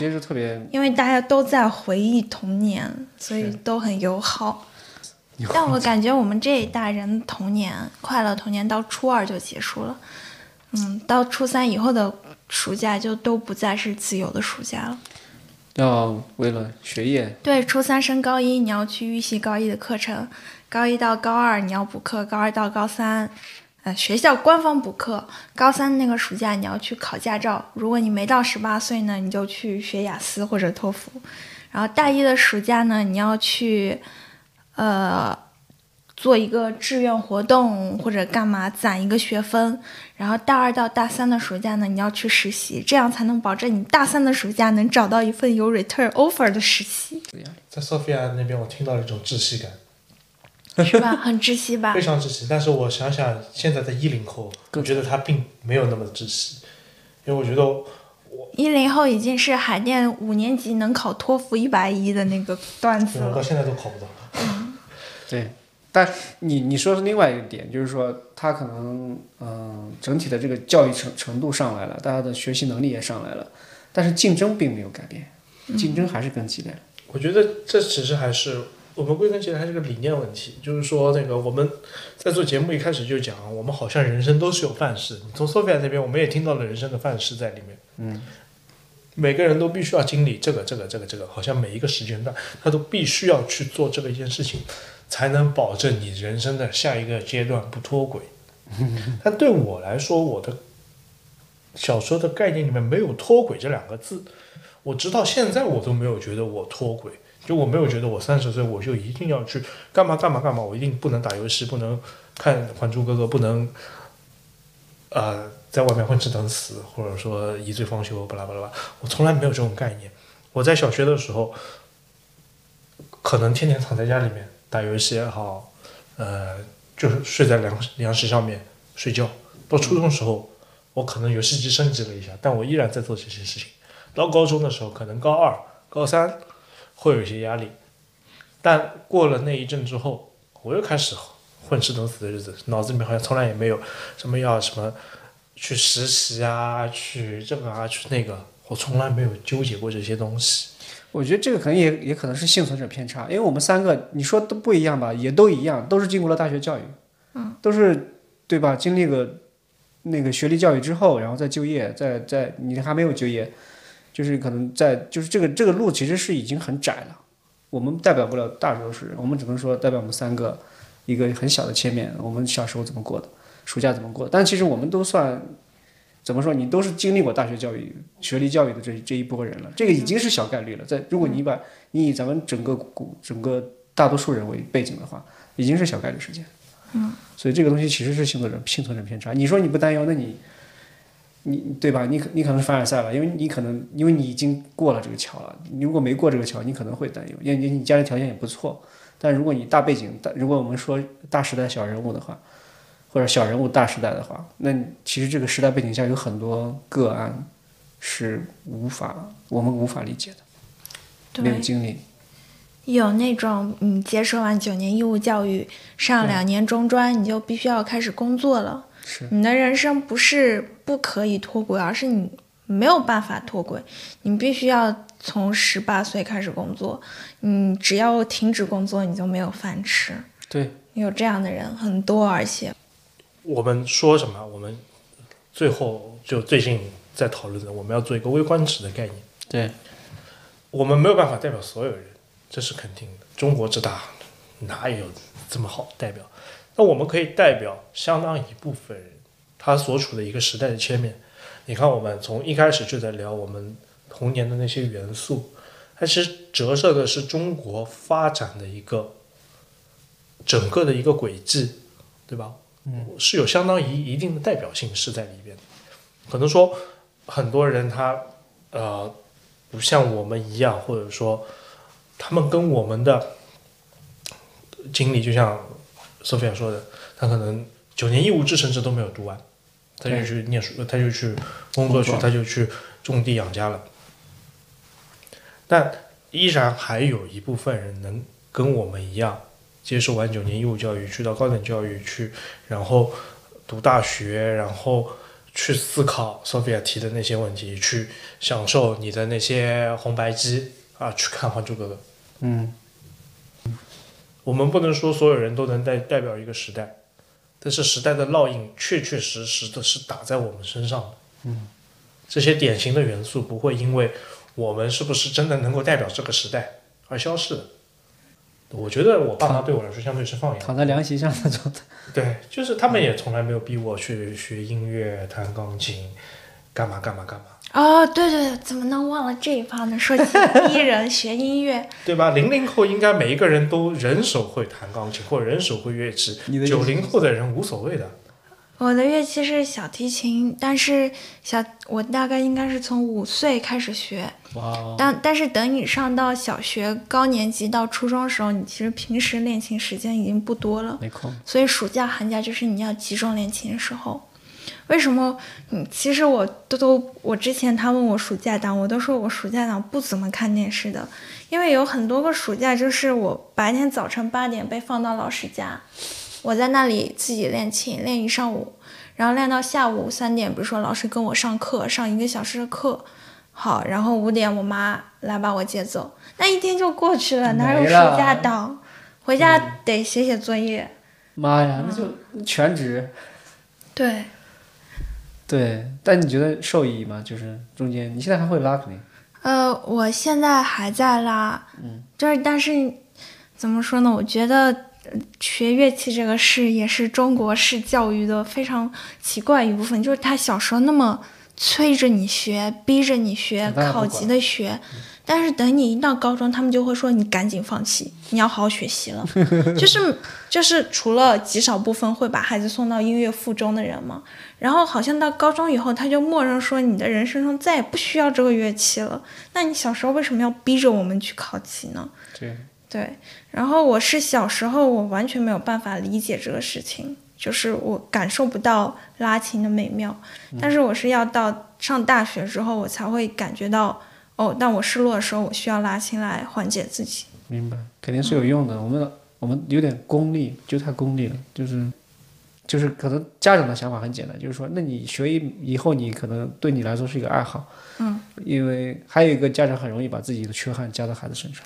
因为大家都在回忆童年，所以都很友好。但我感觉我们这一代人童年快乐童年到初二就结束了，嗯，到初三以后的暑假就都不再是自由的暑假了。要为了学业，对，初三升高一，你要去预习高一的课程；高一到高二你要补课；高二到高三，呃，学校官方补课。高三那个暑假你要去考驾照，如果你没到十八岁呢，你就去学雅思或者托福。然后大一的暑假呢，你要去，呃，做一个志愿活动或者干嘛攒一个学分。然后大二到大三的暑假呢，你要去实习，这样才能保证你大三的暑假能找到一份有 return offer 的实习。在 Sophia 那边，我听到了一种窒息感，是吧？很窒息吧非？常窒息。但是我想想，现在的一零后，我觉得他并没有那么窒息，因为我觉得一零后已经是海淀五年级能考托福一百一的那个段子了。我到现在都考不到。对，但你你说是另外一个点，就是说他可能嗯、整体的这个教育程程度上来了，大家的学习能力也上来了，但是竞争并没有改变，竞争还是更激烈。我觉得这其实还是我们归根结底还是个理念问题，就是说那个我们在做节目一开始就讲，我们好像人生都是有范式。从 Sophia 那边，我们也听到了人生的范式在里面。嗯，每个人都必须要经历这个、这个、这个、这个，好像每一个时间段，他都必须要去做这个一件事情，才能保证你人生的下一个阶段不脱轨。但对我来说，我的小说的概念里面没有“脱轨”这两个字，我直到现在我都没有觉得我脱轨，就我没有觉得我三十岁我就一定要去干嘛干嘛干嘛，我一定不能打游戏，不能看《还珠格格》，不能呃在外面混吃等死，或者说一醉方休，巴拉巴拉我从来没有这种概念。我在小学的时候，可能天天躺在家里面打游戏也好，呃，就是睡在凉凉席上面睡觉。到初中时候，我可能游戏机升级了一下，但我依然在做这些事情。到高中的时候，可能高二、高三会有一些压力，但过了那一阵之后，我又开始混吃等死的日子，脑子里面好像从来也没有什么要什么去实习啊，去这个啊，去那个，我从来没有纠结过这些东西。我觉得这个可能也也可能是幸存者偏差，因为我们三个你说都不一样吧，也都一样，都是经过了大学教育，嗯，都是对吧？经历了那个学历教育之后，然后再就业，再再你还没有就业，就是可能在就是这个这个路其实是已经很窄了。我们代表不了大多数人，我们只能说代表我们三个一个很小的切面，我们小时候怎么过的，暑假怎么过的。但其实我们都算怎么说，你都是经历过大学教育、学历教育的这这一波人了，这个已经是小概率了。在如果你把你以咱们整个股整个大多数人为背景的话，已经是小概率事件。嗯，所以这个东西其实是幸存者幸存者偏差。你说你不担忧，那你你对吧？你可你可能凡尔赛了，因为你可能因为你已经过了这个桥了。你如果没过这个桥，你可能会担忧，因为你家庭条件也不错。但如果你大背景，大如果我们说大时代小人物的话，或者小人物大时代的话，那其实这个时代背景下有很多个案是无法我们无法理解的，没有对，经历。有那种你接受完九年义务教育，上两年中专，你就必须要开始工作了。是你的人生不是不可以脱轨，而是你没有办法脱轨，你必须要从十八岁开始工作。你只要停止工作，你就没有饭吃。对，有这样的人很多，而且我们说什么？我们最后就最近在讨论的，我们要做一个微观值的概念。对，我们没有办法代表所有人，这是肯定的。中国之大，哪有这么好代表？那我们可以代表相当一部分人，他所处的一个时代的切面。你看，我们从一开始就在聊我们童年的那些元素，它其实折射的是中国发展的一个整个的一个轨迹，对吧？嗯，是有相当一一定的代表性是在里边的。可能说很多人他呃不像我们一样，或者说他们跟我们的经历，就像 Sophia 说的，他可能九年义务制甚至都没有读完，他就去念书，他就去工作去，他就去种地养家了。但依然还有一部分人能跟我们一样，接受完九年义务教育，去到高等教育去，然后读大学，然后去思考 Sophia 提的那些问题，去享受你的那些红白机啊，去看《还珠格格》。嗯，我们不能说所有人都能代代表一个时代，但是时代的烙印确确实实的是打在我们身上的。嗯，这些典型的元素不会因为我们是不是真的能够代表这个时代而消失的。我觉得我爸妈对我来说相对是放养。躺在凉席上那种的。对，就是他们也从来没有逼我去学音乐、弹钢琴，干嘛干嘛干嘛，哦，对对对，怎么能忘了这一趴呢？说起 逼人学音乐，对吧？零零后应该每一个人都人手会弹钢琴或者人手会乐器九零后的人无所谓的。我的乐器是小提琴，但是小我大概应该是从五岁开始学，但但是等你上到小学高年级到初中的时候，你其实平时练琴时间已经不多了，没空。所以暑假寒假就是你要集中练琴的时候。为什么？嗯，其实我都都，我之前他问我暑假档，我都说我暑假档不怎么看电视的，因为有很多个暑假就是我白天早晨八点被放到老师家，我在那里自己练琴练一上午，然后练到下午三点，比如说老师跟我上课上一个小时的课，好，然后五点我妈来把我接走，那一天就过去了，哪有暑假档？回家得写写作业。妈呀，那就全职。对，对，但你觉得受益吗？就是中间，你现在还会拉肯定。呃，我现在还在拉，嗯，就是但是怎么说呢？我觉得呃学乐器这个事也是中国式教育的非常奇怪一部分，就是他小时候那么催着你学，逼着你学，考级的学。但是等你一到高中，他们就会说你赶紧放弃，你要好好学习了。就是就是除了极少部分会把孩子送到音乐附中的人嘛，然后好像到高中以后，他就默认说你的人生中再也不需要这个乐器了。那你小时候为什么要逼着我们去考级呢？对，对，然后我是小时候我完全没有办法理解这个事情，就是我感受不到拉琴的美妙，但是我是要到上大学之后，我才会感觉到，哦，当我失落的时候，我需要拉琴来缓解自己。明白，肯定是有用的。我们我们有点功利，就太功利了，就是就是可能家长的想法很简单，就是说，那你学艺以后你可能对你来说是一个爱好，嗯，因为还有一个家长很容易把自己的缺憾加到孩子身上。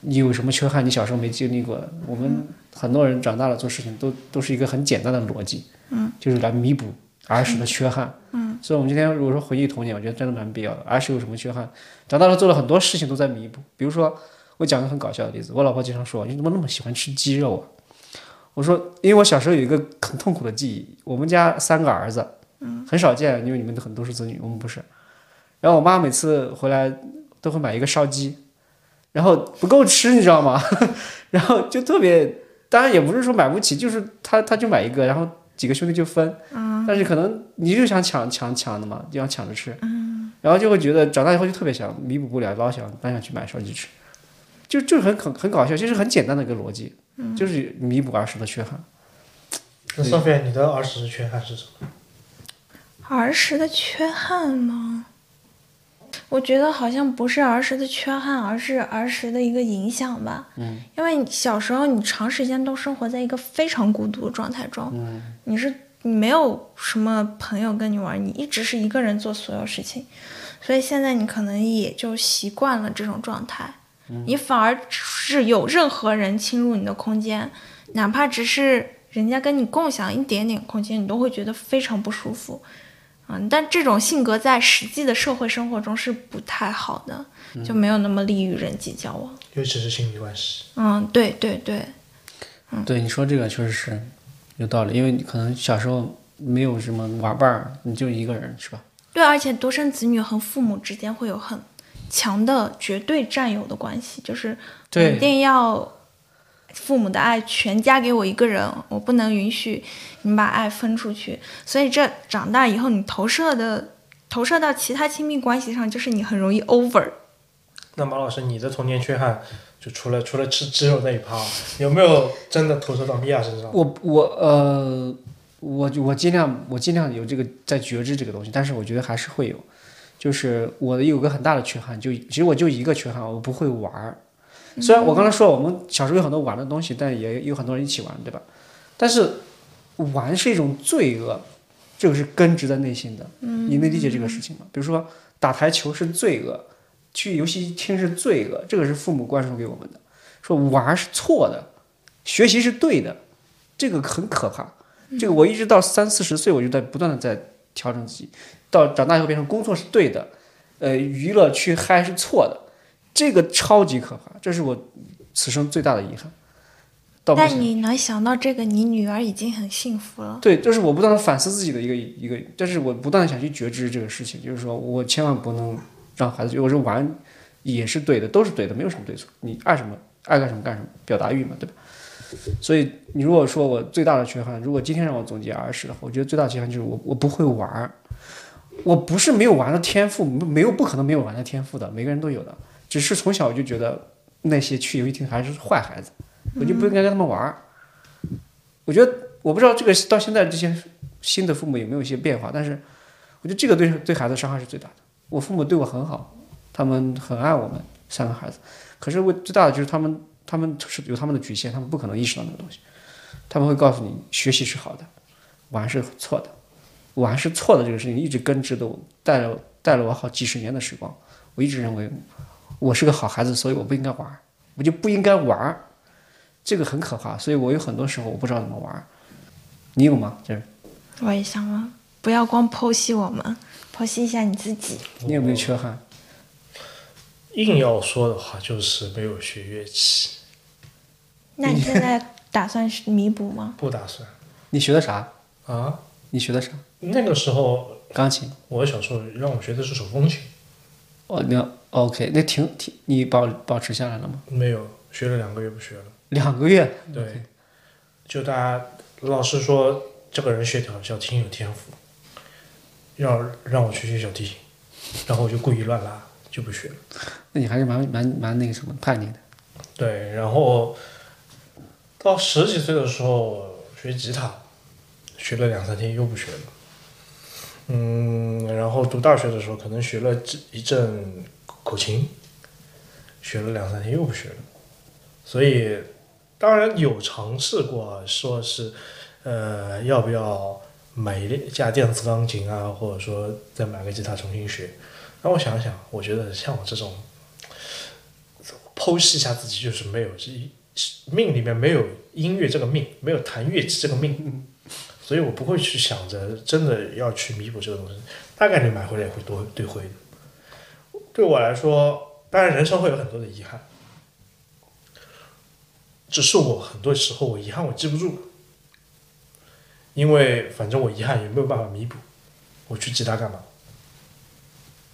你有什么缺憾？你小时候没经历过的？我们很多人长大了做事情都都是一个很简单的逻辑，嗯，就是来弥补儿时的缺憾，嗯，所以我们今天如果说回忆童年，我觉得真的蛮必要的。儿时有什么缺憾，长大了做了很多事情都在弥补。比如说，我讲个很搞笑的例子，我老婆经常说：“你怎么那么喜欢吃鸡肉啊？”我说：“因为我小时候有一个很痛苦的记忆，我们家三个儿子，嗯，很少见，因为你们都很多是子女，我们不是。然后我妈每次回来都会买一个烧鸡。”然后不够吃，你知道吗？然后就特别，当然也不是说买不起，就是他他就买一个，然后几个兄弟就分。嗯。但是可能你就想抢抢抢的嘛，就想抢着吃。嗯。然后就会觉得长大以后就特别想弥补不了，老想老想去买烧鸡吃，就就很很很搞笑，其实很简单的一个逻辑，就是弥补儿时的缺憾。那上飞，你的儿时的缺憾是什么？儿时的缺憾吗？我觉得好像不是儿时的缺憾，而是儿时的一个影响吧。嗯，因为小时候你长时间都生活在一个非常孤独的状态中，嗯，你是你没有什么朋友跟你玩，你一直是一个人做所有事情，所以现在你可能也就习惯了这种状态。你反而是有任何人侵入你的空间，哪怕只是人家跟你共享一点点空间，你都会觉得非常不舒服。嗯，但这种性格在实际的社会生活中是不太好的，就没有那么利于人际交往，尤其是亲密关系。嗯，对对对，嗯，对你说这个确实是有道理，因为你可能小时候没有什么玩伴儿，你就一个人是吧？对，而且独生子女和父母之间会有很强的绝对占有的关系，就是肯定要。父母的爱全加给我一个人，我不能允许你把爱分出去。所以这长大以后，你投射的投射到其他亲密关系上，就是你很容易 over。那马老师，你的童年缺憾，就除了除了吃鸡肉那一趴，有没有真的投射到米娅身上？我我呃，我我尽量我尽量有这个在觉知这个东西，但是我觉得还是会有，就是我有个很大的缺憾，就其实我就一个缺憾，我不会玩儿。虽然我刚才说我们小时候有很多玩的东西，但也有很多人一起玩，对吧？但是玩是一种罪恶，这个是根植在内心的。你能理解这个事情吗？比如说打台球是罪恶，去游戏厅是罪恶，这个是父母灌输给我们的。说玩是错的，学习是对的，这个很可怕。这个我一直到三四十岁，我就在不断的在调整自己。到长大以后变成工作是对的，呃，娱乐去嗨是错的。这个超级可怕，这是我此生最大的遗憾。但你能想到这个，你女儿已经很幸福了。对，就是我不断的反思自己的一个一个，但是我不断的想去觉知这个事情，就是说我千万不能让孩子，我说玩也是对的，都是对的，没有什么对错。你爱什么爱干什么干什么，表达欲嘛，对吧？所以你如果说我最大的缺憾，如果今天让我总结儿时的话，我觉得最大的缺憾就是我我不会玩我不是没有玩的天赋，没有不可能没有玩的天赋的，每个人都有的。只是从小我就觉得那些去游戏厅还是坏孩子，我就不应该跟他们玩儿。我觉得我不知道这个到现在这些新的父母有没有一些变化，但是我觉得这个对对孩子伤害是最大的。我父母对我很好，他们很爱我们三个孩子，可是我最大的就是他们他们是有他们的局限，他们不可能意识到那个东西。他们会告诉你学习是好的，玩是错的，玩是错的这个事情一直根植的我带了带了我好几十年的时光，我一直认为。我是个好孩子，所以我不应该玩我就不应该玩这个很可怕。所以我有很多时候我不知道怎么玩你有吗？就是，我也想问，不要光剖析我们，剖析一下你自己。你有没有缺憾？硬要说的话，就是没有学乐器。那你现在打算弥补吗？不打算。你学的啥？啊？你学的啥？那个时候钢琴。我小时候让我学的是手风琴。哦，那 OK，那挺挺，你保保持下来了吗？没有，学了两个月不学了。两个月？对，就大家老师说这个人学小小提琴有天赋，要让我去学小提琴，然后我就故意乱拉，就不学了。那你还是蛮蛮蛮那个什么叛逆的。对，然后到十几岁的时候学吉他，学了两三天又不学了。嗯，然后读大学的时候，可能学了一阵口琴，学了两三天又不学了，所以当然有尝试过，说是呃，要不要买一架电子钢琴啊，或者说再买个吉他重新学？那我想想，我觉得像我这种剖析一下自己，就是没有这一命里面没有音乐这个命，没有弹乐器这个命，所以我不会去想着真的要去弥补这个东西，大概率买回来也会多对灰的。对我来说，当然人生会有很多的遗憾，只是我很多时候我遗憾我记不住，因为反正我遗憾也没有办法弥补，我去记它干嘛？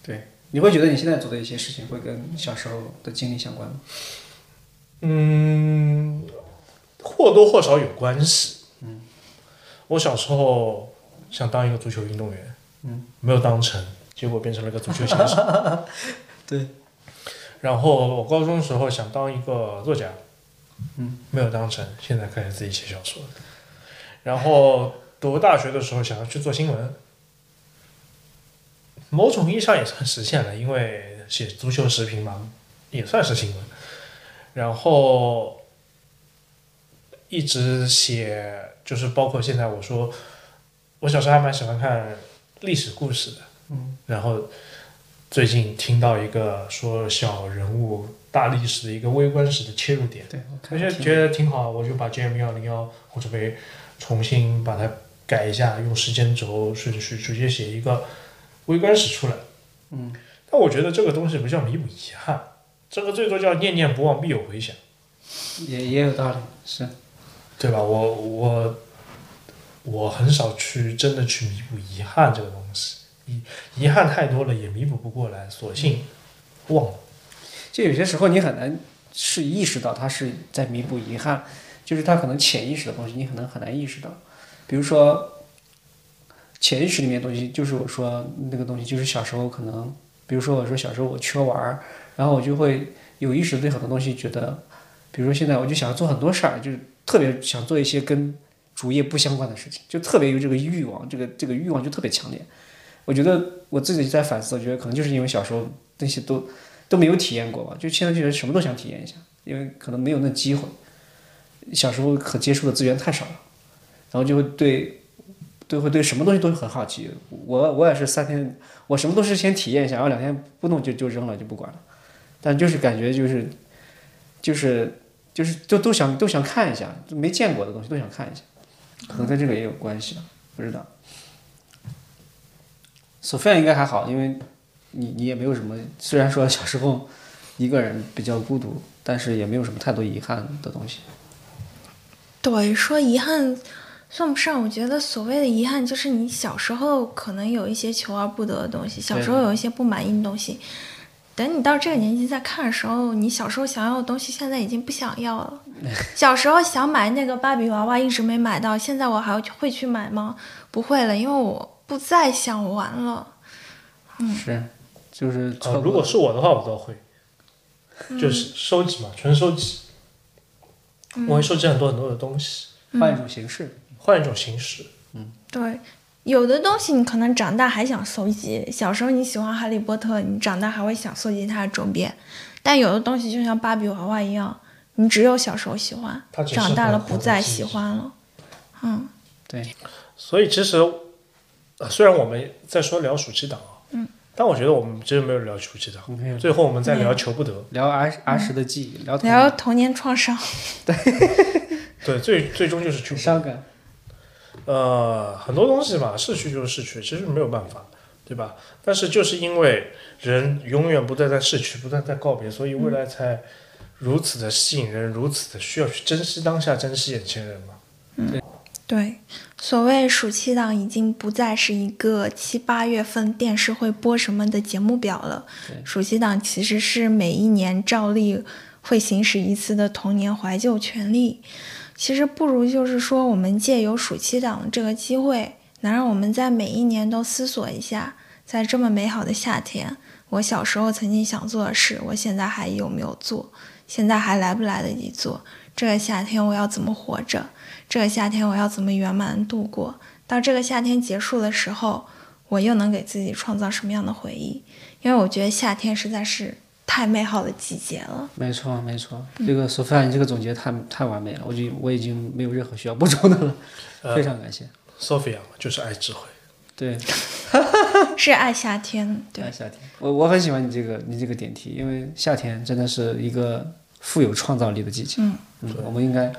对，你会觉得你现在做的一些事情会跟小时候的经历相关吗？嗯，或多或少有关系。嗯，我小时候想当一个足球运动员，嗯，没有当成，结果变成了个足球先生。对。然后我高中时候想当一个作家，嗯，没有当成，现在开始自己写小说。然后读大学的时候想要去做新闻，某种意义上也算实现了，因为写足球时评嘛，也算是新闻。然后一直写，就是包括现在我说，我小时候还蛮喜欢看历史故事的。嗯。然后最近听到一个说小人物大历史的一个微观史的切入点，对，我就觉得挺好，我就把 GM 幺零幺或者被重新把它改一下，用时间轴顺序直接写一个微观史出来。嗯。但我觉得这个东西不叫弥补遗憾。这个最多叫念念不忘，必有回响，也也有道理，是，对吧？我我我很少去真的去弥补遗憾这个东西，遗遗憾太多了也弥补不过来，索性忘了。就有些时候你很难是意识到他是在弥补遗憾，就是他可能潜意识的东西，你可能很难意识到。比如说潜意识里面东西，就是我说那个东西，就是小时候可能，比如说我说小时候我缺玩儿。然后我就会有意识对很多东西觉得，比如说现在我就想做很多事儿，就是特别想做一些跟主业不相关的事情，就特别有这个欲望，这个这个欲望就特别强烈。我觉得我自己在反思，我觉得可能就是因为小时候那些都都没有体验过吧，就现在就觉得什么都想体验一下，因为可能没有那机会，小时候可接触的资源太少了，然后就会对，都会对什么东西都很好奇。我我也是三天，我什么都是先体验一下，然后两天不弄就就扔了，就不管了。但就是感觉就是，就是就是就都想都想看一下就，没见过的东西都想看一下，可能跟这个也有关系，不知道。索菲亚应该还好，因为你你也没有什么，虽然说小时候一个人比较孤独，但是也没有什么太多遗憾的东西。对，说遗憾算不上，我觉得所谓的遗憾就是你小时候可能有一些求而不得的东西，小时候有一些不满意的东西。等你到这个年纪再看的时候，你小时候想要的东西，现在已经不想要了。小时候想买那个芭比娃娃，一直没买到，现在我还会去买吗？不会了，因为我不再想玩了。嗯，是，就是呃，如果是我的话，我倒会，就是收集嘛，纯收集。我会收集很多很多的东西，换一种形式，换一种形式。嗯，对。有的东西你可能长大还想搜集，小时候你喜欢哈利波特，你长大还会想搜集它的周边。但有的东西就像芭比娃娃一样，你只有小时候喜欢，长大了不再喜欢了。嗯，对。所以其实，虽然我们在说聊暑期档啊，嗯，但我觉得我们其实没有聊暑期档。最后我们再聊求不得，聊儿儿时的记忆，聊聊童年创伤。对，对，最最终就是去伤感。呃，很多东西嘛，逝去就是逝去，其实没有办法，对吧？但是就是因为人永远不断在逝去，不断在告别，所以未来才如此的吸引人，如此的需要去珍惜当下，珍惜眼前人嘛。嗯，对，所谓暑期档已经不再是一个七八月份电视会播什么的节目表了，暑期档其实是每一年照例会行使一次的童年怀旧权利。其实不如就是说，我们借由暑期档这个机会，能让我们在每一年都思索一下，在这么美好的夏天，我小时候曾经想做的事，我现在还有没有做？现在还来不来得及做？这个夏天我要怎么活着？这个夏天我要怎么圆满度过？到这个夏天结束的时候，我又能给自己创造什么样的回忆？因为我觉得夏天实在是太美好的季节了。没错，没错，这个索菲亚，你这个总结太太完美了，我就我已经没有任何需要补充的了，非常感谢。Sophia，就是爱智慧。对，是爱夏天，对爱，夏天，我我很喜欢你这个你这个点题，因为夏天真的是一个富有创造力的季节。嗯我们应该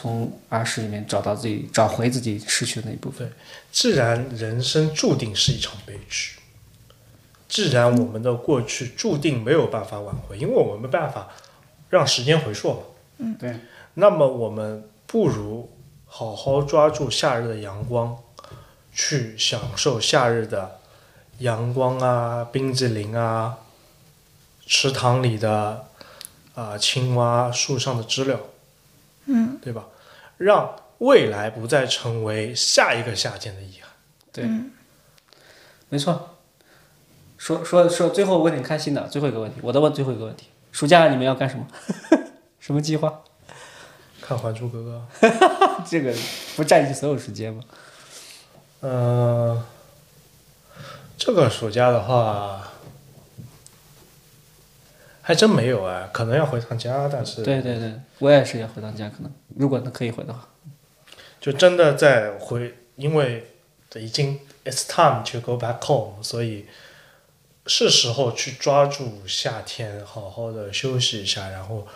从儿时里面找到自己，找回自己失去的那一部分。既然人生注定是一场悲剧，既然我们的过去注定没有办法挽回，因为我们没办法让时间回溯嘛，嗯，对，那么我们不如好好抓住夏日的阳光，去享受夏日的阳光啊、冰激凌啊、池塘里的啊、青蛙、树上的知了，嗯，对吧？让未来不再成为下一个夏天的遗憾。对，没错。说说说，最后问点开心的，最后一个问题，我再问最后一个问题：暑假你们要干什么？什么计划？看《还珠格格》。这个不占据所有时间吗？嗯，这个暑假的话，还真没有哎，可能要回趟家，但是对对对，我也是要回趟家，可能如果能可以回的话。就真的在回，因为已经 it's time to go back home，所以是时候去抓住夏天，好好的休息一下，然后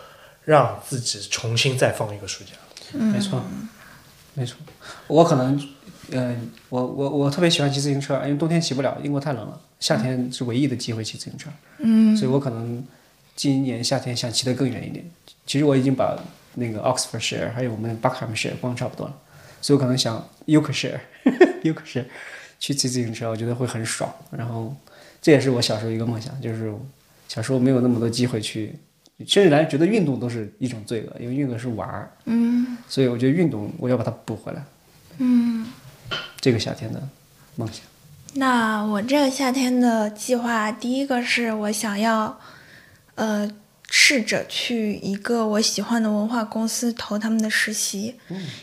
让自己重新再放一个暑假。没错，没错。我可能，嗯、我我我特别喜欢骑自行车，因为冬天骑不了，英国太冷了。夏天是唯一的机会骑自行车，嗯，所以我可能今年夏天想骑得更远一点。其实我已经把那个 Oxfordshire 还有我们 Buckinghamshire 逛差不多了，所以我可能想 Yorkshire，Yorkshire 去骑自行车，我觉得会很爽。然后这也是我小时候一个梦想，就是小时候没有那么多机会去，甚至来觉得运动都是一种罪恶，因为运动是玩儿，嗯所以我觉得运动我要把它补回来，嗯。这个夏天的梦想。那我这个夏天的计划，第一个是我想要，呃，试着去一个我喜欢的文化公司投他们的实习，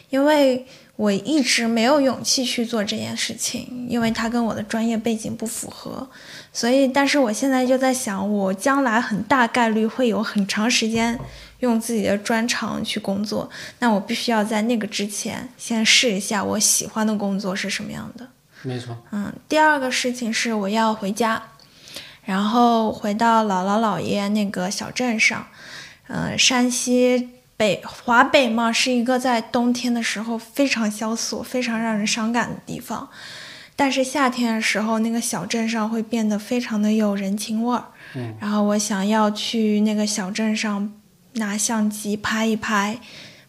因为我一直没有勇气去做这件事情，因为它跟我的专业背景不符合，所以，但是我现在就在想，我将来很大概率会有很长时间用自己的专长去工作，那我必须要在那个之前先试一下我喜欢的工作是什么样的。没错，嗯，第二个事情是我要回家，然后回到姥姥姥爷那个小镇上。呃，山西北华北嘛，是一个在冬天的时候非常萧索、非常让人伤感的地方。但是夏天的时候，那个小镇上会变得非常的有人情味儿。嗯，然后我想要去那个小镇上拿相机拍一拍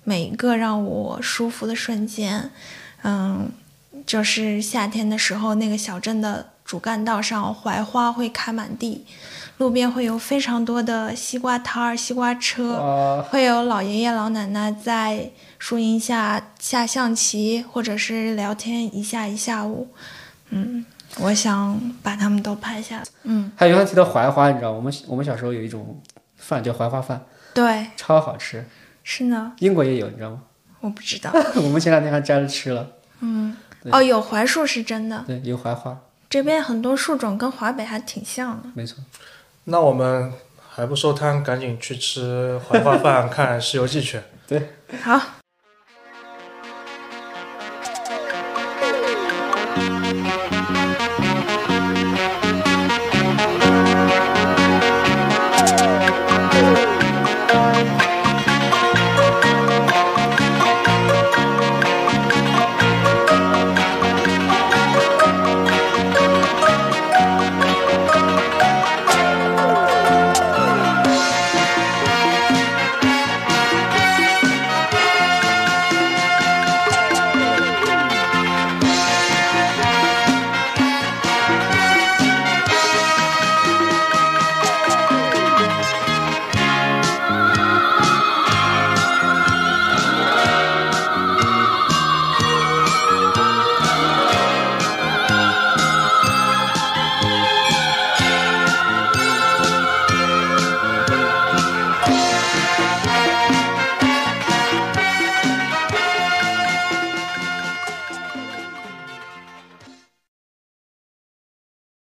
每一个让我舒服的瞬间。嗯，就是夏天的时候，那个小镇的主干道上槐花会开满地，路边会有非常多的西瓜摊儿、西瓜车，啊，会有老爷爷老奶奶在树荫下下象棋，或者是聊天一下一下午。嗯，我想把他们都拍下来。嗯，还有刚才提到槐花，你知道，我们我们小时候有一种饭叫槐花饭，对，超好吃，是呢，英国也有，你知道吗？我不知道。我们前两天还摘了吃了，嗯，哦，有槐树是真的，对，有槐花，这边很多树种跟华北还挺像的。没错。那我们还不收摊，赶紧去吃槐花饭，看《西游记》去。对，好，